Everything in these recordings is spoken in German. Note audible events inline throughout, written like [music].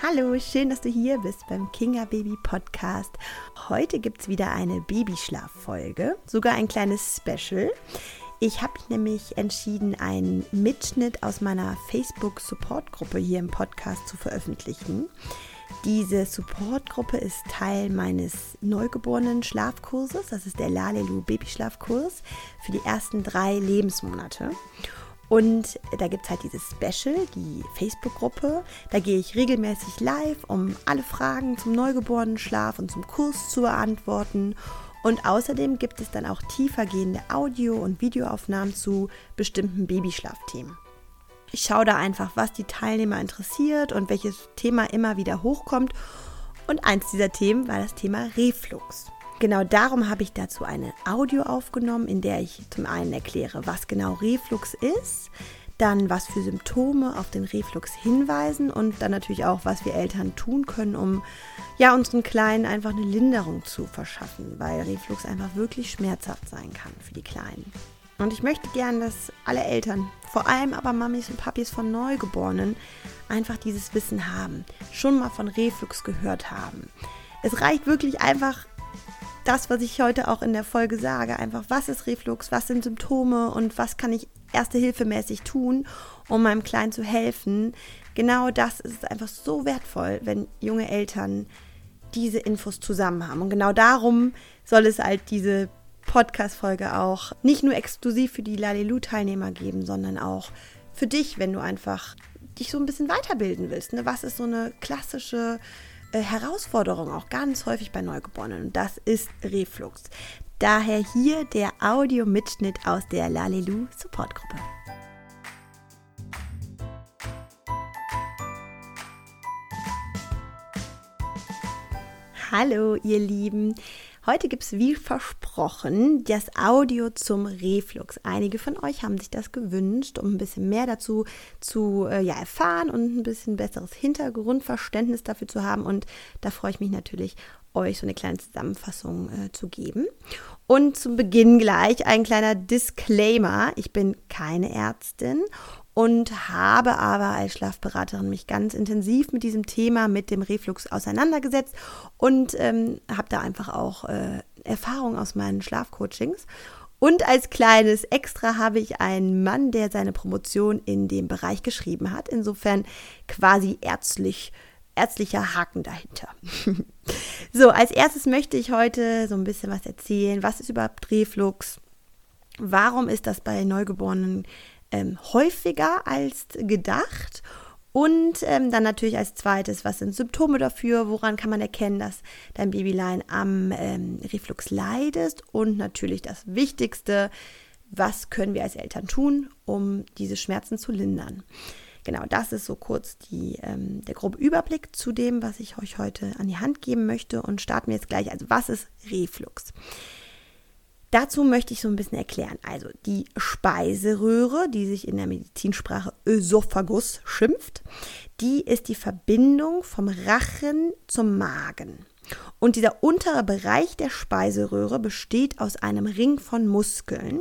Hallo, schön, dass du hier bist beim Kinga Baby Podcast. Heute gibt es wieder eine Babyschlaffolge, sogar ein kleines Special. Ich habe nämlich entschieden, einen Mitschnitt aus meiner Facebook-Support-Gruppe hier im Podcast zu veröffentlichen. Diese Supportgruppe ist Teil meines neugeborenen Schlafkurses. Das ist der Lalelu Babyschlafkurs für die ersten drei Lebensmonate. Und da gibt es halt dieses Special, die Facebook-Gruppe. Da gehe ich regelmäßig live, um alle Fragen zum Neugeborenen-Schlaf und zum Kurs zu beantworten. Und außerdem gibt es dann auch tiefergehende Audio- und Videoaufnahmen zu bestimmten Babyschlafthemen. Ich schaue da einfach, was die Teilnehmer interessiert und welches Thema immer wieder hochkommt. Und eins dieser Themen war das Thema Reflux. Genau darum habe ich dazu eine Audio aufgenommen, in der ich zum einen erkläre, was genau Reflux ist, dann was für Symptome auf den Reflux hinweisen und dann natürlich auch, was wir Eltern tun können, um ja unseren Kleinen einfach eine Linderung zu verschaffen, weil Reflux einfach wirklich schmerzhaft sein kann für die Kleinen. Und ich möchte gern, dass alle Eltern, vor allem aber Mamis und Papis von Neugeborenen, einfach dieses Wissen haben, schon mal von Reflux gehört haben. Es reicht wirklich einfach das, was ich heute auch in der Folge sage. Einfach, was ist Reflux, was sind Symptome und was kann ich erste Hilfe mäßig tun, um meinem Kleinen zu helfen. Genau das ist einfach so wertvoll, wenn junge Eltern diese Infos zusammen haben. Und genau darum soll es halt diese Podcast-Folge auch nicht nur exklusiv für die Lalelu-Teilnehmer geben, sondern auch für dich, wenn du einfach dich so ein bisschen weiterbilden willst. Ne? Was ist so eine klassische äh, Herausforderung auch ganz häufig bei Neugeborenen und das ist Reflux. Daher hier der Audio-Mitschnitt aus der Lalelu Supportgruppe. Hallo ihr Lieben, Heute gibt es wie versprochen das Audio zum Reflux. Einige von euch haben sich das gewünscht, um ein bisschen mehr dazu zu äh, ja, erfahren und ein bisschen besseres Hintergrundverständnis dafür zu haben. Und da freue ich mich natürlich, euch so eine kleine Zusammenfassung äh, zu geben. Und zum Beginn gleich ein kleiner Disclaimer. Ich bin keine Ärztin und habe aber als Schlafberaterin mich ganz intensiv mit diesem Thema, mit dem Reflux auseinandergesetzt und ähm, habe da einfach auch äh, Erfahrung aus meinen Schlafcoachings. Und als kleines Extra habe ich einen Mann, der seine Promotion in dem Bereich geschrieben hat. Insofern quasi ärztlich, ärztlicher Haken dahinter. [laughs] so, als erstes möchte ich heute so ein bisschen was erzählen. Was ist überhaupt Reflux? Warum ist das bei Neugeborenen ähm, häufiger als gedacht. Und ähm, dann natürlich als zweites, was sind Symptome dafür? Woran kann man erkennen, dass dein Babylein am ähm, Reflux leidest? Und natürlich das Wichtigste, was können wir als Eltern tun, um diese Schmerzen zu lindern? Genau, das ist so kurz die, ähm, der grobe Überblick zu dem, was ich euch heute an die Hand geben möchte. Und starten wir jetzt gleich. Also, was ist Reflux? Dazu möchte ich so ein bisschen erklären. Also die Speiseröhre, die sich in der Medizinsprache Ösophagus schimpft, die ist die Verbindung vom Rachen zum Magen. Und dieser untere Bereich der Speiseröhre besteht aus einem Ring von Muskeln,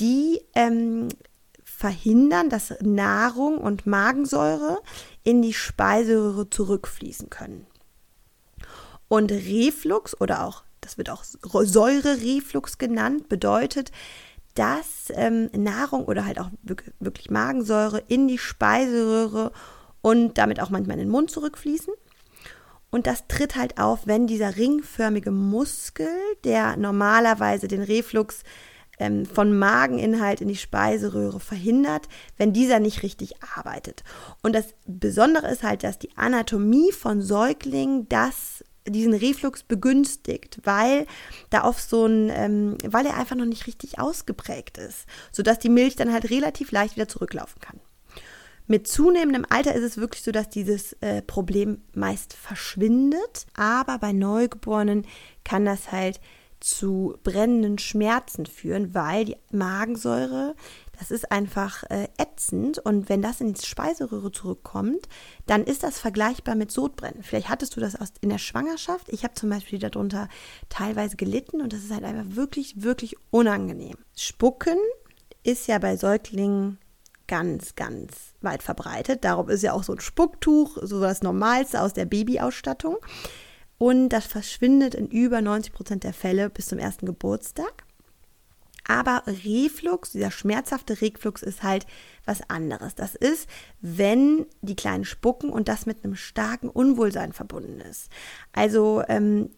die ähm, verhindern, dass Nahrung und Magensäure in die Speiseröhre zurückfließen können. Und Reflux oder auch das wird auch Säurereflux genannt, bedeutet, dass ähm, Nahrung oder halt auch wirklich Magensäure in die Speiseröhre und damit auch manchmal in den Mund zurückfließen. Und das tritt halt auf, wenn dieser ringförmige Muskel, der normalerweise den Reflux ähm, von Mageninhalt in die Speiseröhre verhindert, wenn dieser nicht richtig arbeitet. Und das Besondere ist halt, dass die Anatomie von Säuglingen das diesen Reflux begünstigt, weil da auf so ein, ähm, weil er einfach noch nicht richtig ausgeprägt ist, sodass die Milch dann halt relativ leicht wieder zurücklaufen kann. Mit zunehmendem Alter ist es wirklich so, dass dieses äh, Problem meist verschwindet, aber bei Neugeborenen kann das halt zu brennenden Schmerzen führen, weil die Magensäure das ist einfach äh, ätzend und wenn das in die Speiseröhre zurückkommt, dann ist das vergleichbar mit Sodbrennen. Vielleicht hattest du das in der Schwangerschaft. Ich habe zum Beispiel darunter teilweise gelitten und das ist halt einfach wirklich, wirklich unangenehm. Spucken ist ja bei Säuglingen ganz, ganz weit verbreitet. Darum ist ja auch so ein Spucktuch so das Normalste aus der Babyausstattung. Und das verschwindet in über 90 Prozent der Fälle bis zum ersten Geburtstag. Aber Reflux, dieser schmerzhafte Reflux ist halt was anderes. Das ist, wenn die Kleinen spucken und das mit einem starken Unwohlsein verbunden ist. Also ähm,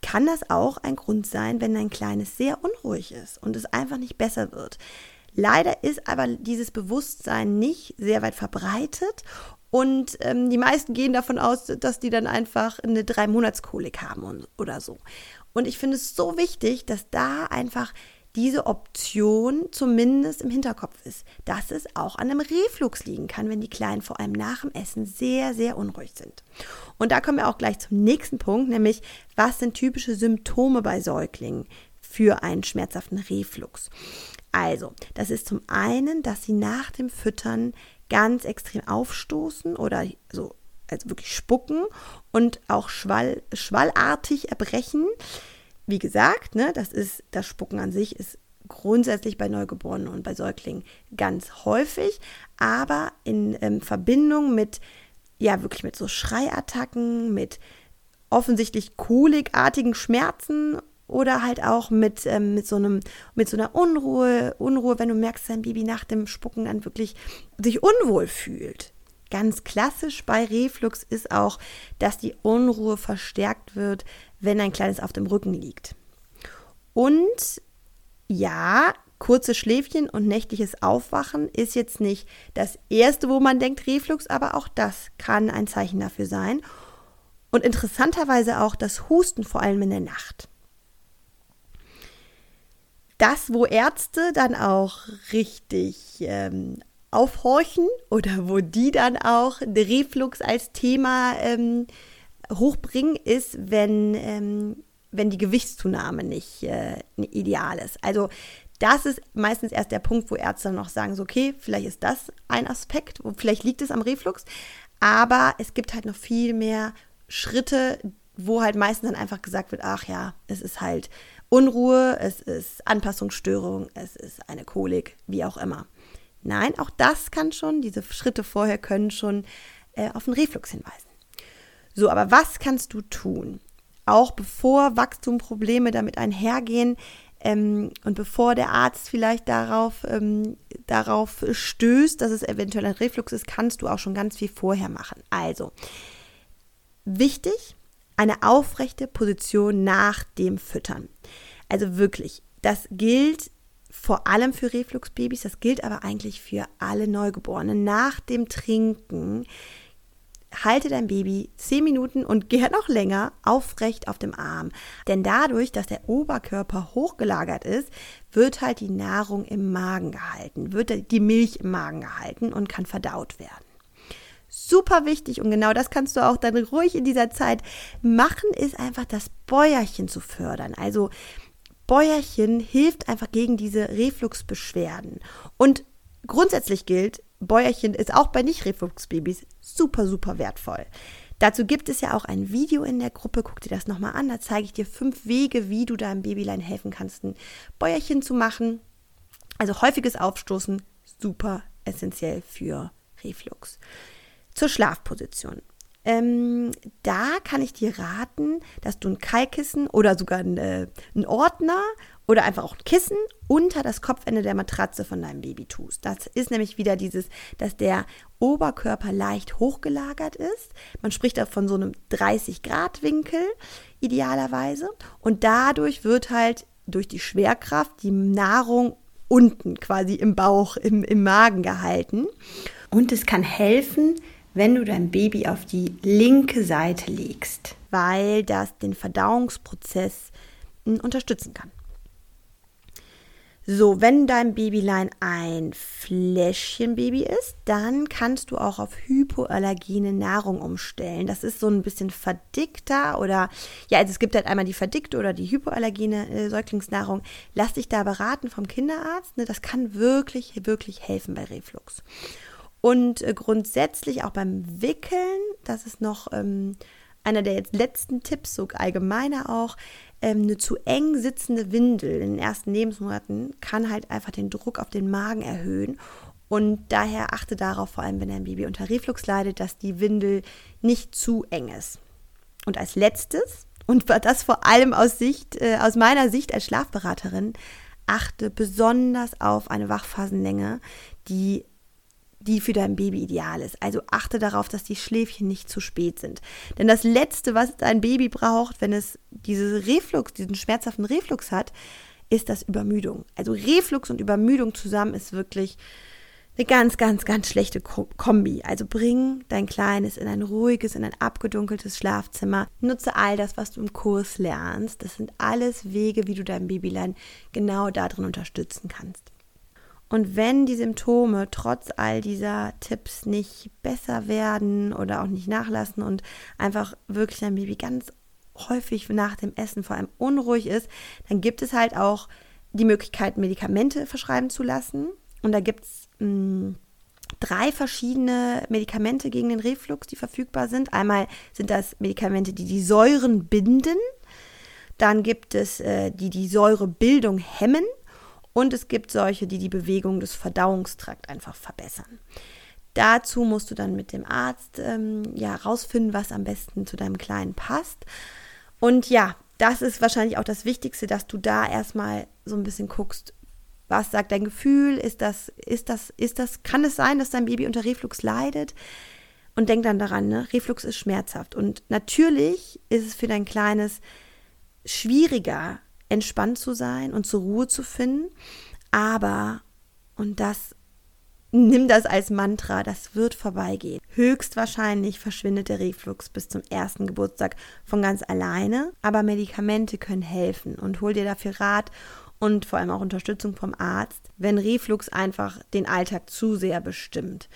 kann das auch ein Grund sein, wenn dein Kleines sehr unruhig ist und es einfach nicht besser wird. Leider ist aber dieses Bewusstsein nicht sehr weit verbreitet und ähm, die meisten gehen davon aus, dass die dann einfach eine Drei-Monats-Kolik haben und, oder so. Und ich finde es so wichtig, dass da einfach diese Option zumindest im Hinterkopf ist, dass es auch an einem Reflux liegen kann, wenn die Kleinen vor allem nach dem Essen sehr, sehr unruhig sind. Und da kommen wir auch gleich zum nächsten Punkt, nämlich was sind typische Symptome bei Säuglingen für einen schmerzhaften Reflux? Also, das ist zum einen, dass sie nach dem Füttern ganz extrem aufstoßen oder so, also wirklich spucken und auch schwall, schwallartig erbrechen. Wie gesagt, ne, das ist das Spucken an sich ist grundsätzlich bei Neugeborenen und bei Säuglingen ganz häufig, aber in ähm, Verbindung mit ja wirklich mit so Schreiattacken, mit offensichtlich kolikartigen Schmerzen oder halt auch mit, ähm, mit, so einem, mit so einer Unruhe, Unruhe, wenn du merkst, dein Baby nach dem Spucken dann wirklich sich unwohl fühlt. Ganz klassisch bei Reflux ist auch, dass die Unruhe verstärkt wird, wenn ein Kleines auf dem Rücken liegt. Und ja, kurze Schläfchen und nächtliches Aufwachen ist jetzt nicht das erste, wo man denkt Reflux, aber auch das kann ein Zeichen dafür sein. Und interessanterweise auch das Husten, vor allem in der Nacht das, wo Ärzte dann auch richtig ähm, aufhorchen oder wo die dann auch Reflux als Thema ähm, hochbringen, ist, wenn, ähm, wenn die Gewichtszunahme nicht äh, ideal ist. Also das ist meistens erst der Punkt, wo Ärzte noch sagen, so, okay, vielleicht ist das ein Aspekt, wo, vielleicht liegt es am Reflux, aber es gibt halt noch viel mehr Schritte, wo halt meistens dann einfach gesagt wird, ach ja, es ist halt Unruhe, es ist Anpassungsstörung, es ist eine Kolik, wie auch immer. Nein, auch das kann schon, diese Schritte vorher können schon äh, auf den Reflux hinweisen. So, aber was kannst du tun? Auch bevor Wachstumprobleme damit einhergehen ähm, und bevor der Arzt vielleicht darauf, ähm, darauf stößt, dass es eventuell ein Reflux ist, kannst du auch schon ganz viel vorher machen. Also, wichtig, eine aufrechte Position nach dem Füttern. Also wirklich, das gilt vor allem für Refluxbabys, das gilt aber eigentlich für alle Neugeborenen. Nach dem Trinken halte dein Baby zehn Minuten und gern noch länger aufrecht auf dem Arm. Denn dadurch, dass der Oberkörper hochgelagert ist, wird halt die Nahrung im Magen gehalten, wird die Milch im Magen gehalten und kann verdaut werden super wichtig und genau das kannst du auch dann ruhig in dieser Zeit machen, ist einfach das Bäuerchen zu fördern. Also Bäuerchen hilft einfach gegen diese Refluxbeschwerden. Und grundsätzlich gilt, Bäuerchen ist auch bei Nicht-Refluxbabys super, super wertvoll. Dazu gibt es ja auch ein Video in der Gruppe, guck dir das nochmal an, da zeige ich dir fünf Wege, wie du deinem Babylein helfen kannst, ein Bäuerchen zu machen. Also häufiges Aufstoßen, super essentiell für Reflux. Zur Schlafposition. Ähm, da kann ich dir raten, dass du ein Kalkissen oder sogar einen, äh, Ordner oder einfach auch ein Kissen unter das Kopfende der Matratze von deinem Baby tust. Das ist nämlich wieder dieses, dass der Oberkörper leicht hochgelagert ist. Man spricht da von so einem 30-Grad-Winkel idealerweise. Und dadurch wird halt durch die Schwerkraft die Nahrung unten quasi im Bauch, im, im Magen gehalten. Und es kann helfen, wenn du dein Baby auf die linke Seite legst, weil das den Verdauungsprozess hm, unterstützen kann. So, wenn dein Babylein ein Fläschchenbaby ist, dann kannst du auch auf hypoallergene Nahrung umstellen. Das ist so ein bisschen verdickter oder ja, also es gibt halt einmal die verdickte oder die hypoallergene äh, Säuglingsnahrung. Lass dich da beraten vom Kinderarzt. Ne? Das kann wirklich, wirklich helfen bei Reflux. Und äh, grundsätzlich auch beim Wickeln, das ist noch ähm, einer der jetzt letzten Tipps, so allgemeiner auch, ähm, eine zu eng sitzende Windel in den ersten Lebensmonaten kann halt einfach den Druck auf den Magen erhöhen Und daher achte darauf, vor allem wenn dein Baby unter Reflux leidet, dass die Windel nicht zu eng ist. Und als letztes, und das vor allem aus, Sicht, äh, aus meiner Sicht als Schlafberaterin, achte besonders auf eine Wachphasenlänge, die die für dein Baby ideal ist. Also achte darauf, dass die Schläfchen nicht zu spät sind. Denn das Letzte, was dein Baby braucht, wenn es diese Reflux, diesen schmerzhaften Reflux hat, ist das Übermüdung. Also Reflux und Übermüdung zusammen ist wirklich eine ganz, ganz, ganz schlechte Kombi. Also bring dein Kleines in ein ruhiges, in ein abgedunkeltes Schlafzimmer. Nutze all das, was du im Kurs lernst. Das sind alles Wege, wie du dein Babylein genau darin unterstützen kannst. Und wenn die Symptome trotz all dieser Tipps nicht besser werden oder auch nicht nachlassen und einfach wirklich dein Baby ganz häufig nach dem Essen vor allem unruhig ist, dann gibt es halt auch die Möglichkeit, Medikamente verschreiben zu lassen. Und da gibt es hm, drei verschiedene Medikamente gegen den Reflux, die verfügbar sind. Einmal sind das Medikamente, die die Säuren binden. Dann gibt es äh, die die Säurebildung hemmen. Und es gibt solche, die die Bewegung des Verdauungstrakts einfach verbessern. Dazu musst du dann mit dem Arzt ähm, ja rausfinden, was am besten zu deinem Kleinen passt. Und ja, das ist wahrscheinlich auch das Wichtigste, dass du da erstmal so ein bisschen guckst, was sagt dein Gefühl? Ist das, ist das, ist das, kann es sein, dass dein Baby unter Reflux leidet? Und denk dann daran, ne? Reflux ist schmerzhaft. Und natürlich ist es für dein Kleines schwieriger, entspannt zu sein und zur Ruhe zu finden. Aber, und das nimm das als Mantra, das wird vorbeigehen. Höchstwahrscheinlich verschwindet der Reflux bis zum ersten Geburtstag von ganz alleine, aber Medikamente können helfen und hol dir dafür Rat und vor allem auch Unterstützung vom Arzt, wenn Reflux einfach den Alltag zu sehr bestimmt.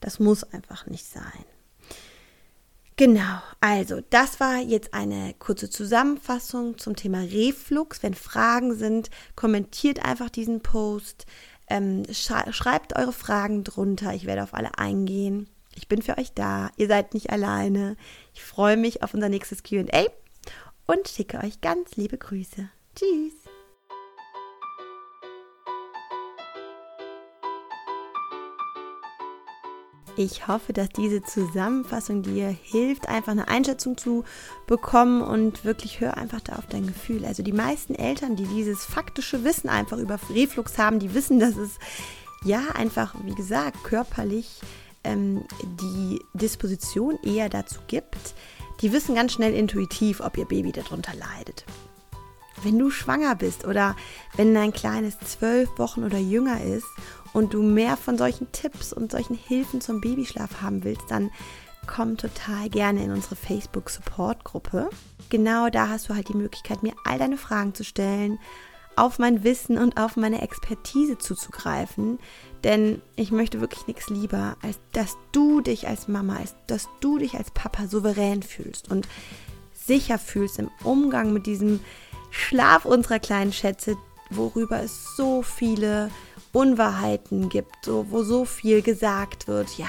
Das muss einfach nicht sein. Genau, also das war jetzt eine kurze Zusammenfassung zum Thema Reflux. Wenn Fragen sind, kommentiert einfach diesen Post. Ähm, schreibt eure Fragen drunter. Ich werde auf alle eingehen. Ich bin für euch da. Ihr seid nicht alleine. Ich freue mich auf unser nächstes QA und schicke euch ganz liebe Grüße. Tschüss. Ich hoffe, dass diese Zusammenfassung dir hilft, einfach eine Einschätzung zu bekommen und wirklich hör einfach da auf dein Gefühl. Also die meisten Eltern, die dieses faktische Wissen einfach über Reflux haben, die wissen, dass es ja einfach, wie gesagt, körperlich ähm, die Disposition eher dazu gibt. Die wissen ganz schnell intuitiv, ob ihr Baby darunter leidet. Wenn du schwanger bist oder wenn dein Kleines zwölf Wochen oder jünger ist und du mehr von solchen Tipps und solchen Hilfen zum Babyschlaf haben willst, dann komm total gerne in unsere Facebook Support Gruppe. Genau da hast du halt die Möglichkeit, mir all deine Fragen zu stellen, auf mein Wissen und auf meine Expertise zuzugreifen, denn ich möchte wirklich nichts lieber, als dass du dich als Mama, als dass du dich als Papa souverän fühlst und sicher fühlst im Umgang mit diesem Schlaf unserer kleinen Schätze, worüber es so viele Unwahrheiten gibt, so, wo so viel gesagt wird, ja,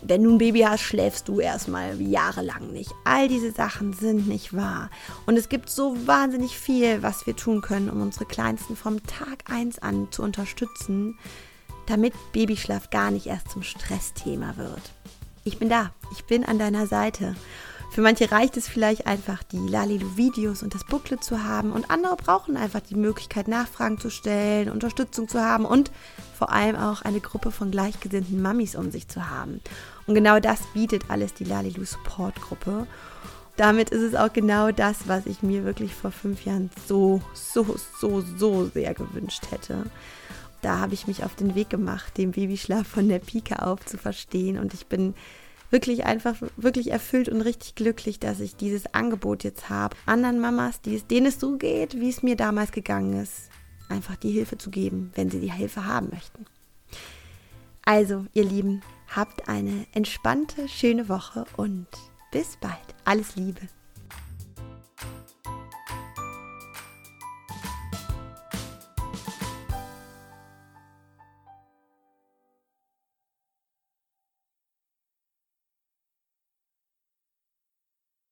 wenn du ein Baby hast, schläfst du erstmal jahrelang nicht. All diese Sachen sind nicht wahr. Und es gibt so wahnsinnig viel, was wir tun können, um unsere Kleinsten vom Tag 1 an zu unterstützen, damit Babyschlaf gar nicht erst zum Stressthema wird. Ich bin da, ich bin an deiner Seite. Für manche reicht es vielleicht einfach, die Lalilu-Videos und das Booklet zu haben und andere brauchen einfach die Möglichkeit, Nachfragen zu stellen, Unterstützung zu haben und vor allem auch eine Gruppe von gleichgesinnten Mamis um sich zu haben. Und genau das bietet alles die Lalilu Support Gruppe. Damit ist es auch genau das, was ich mir wirklich vor fünf Jahren so, so, so, so sehr gewünscht hätte. Da habe ich mich auf den Weg gemacht, den Babyschlaf von der Pike auf zu verstehen und ich bin wirklich einfach wirklich erfüllt und richtig glücklich, dass ich dieses Angebot jetzt habe, anderen Mamas, die es, denen es so geht, wie es mir damals gegangen ist, einfach die Hilfe zu geben, wenn sie die Hilfe haben möchten. Also, ihr Lieben, habt eine entspannte, schöne Woche und bis bald. Alles Liebe.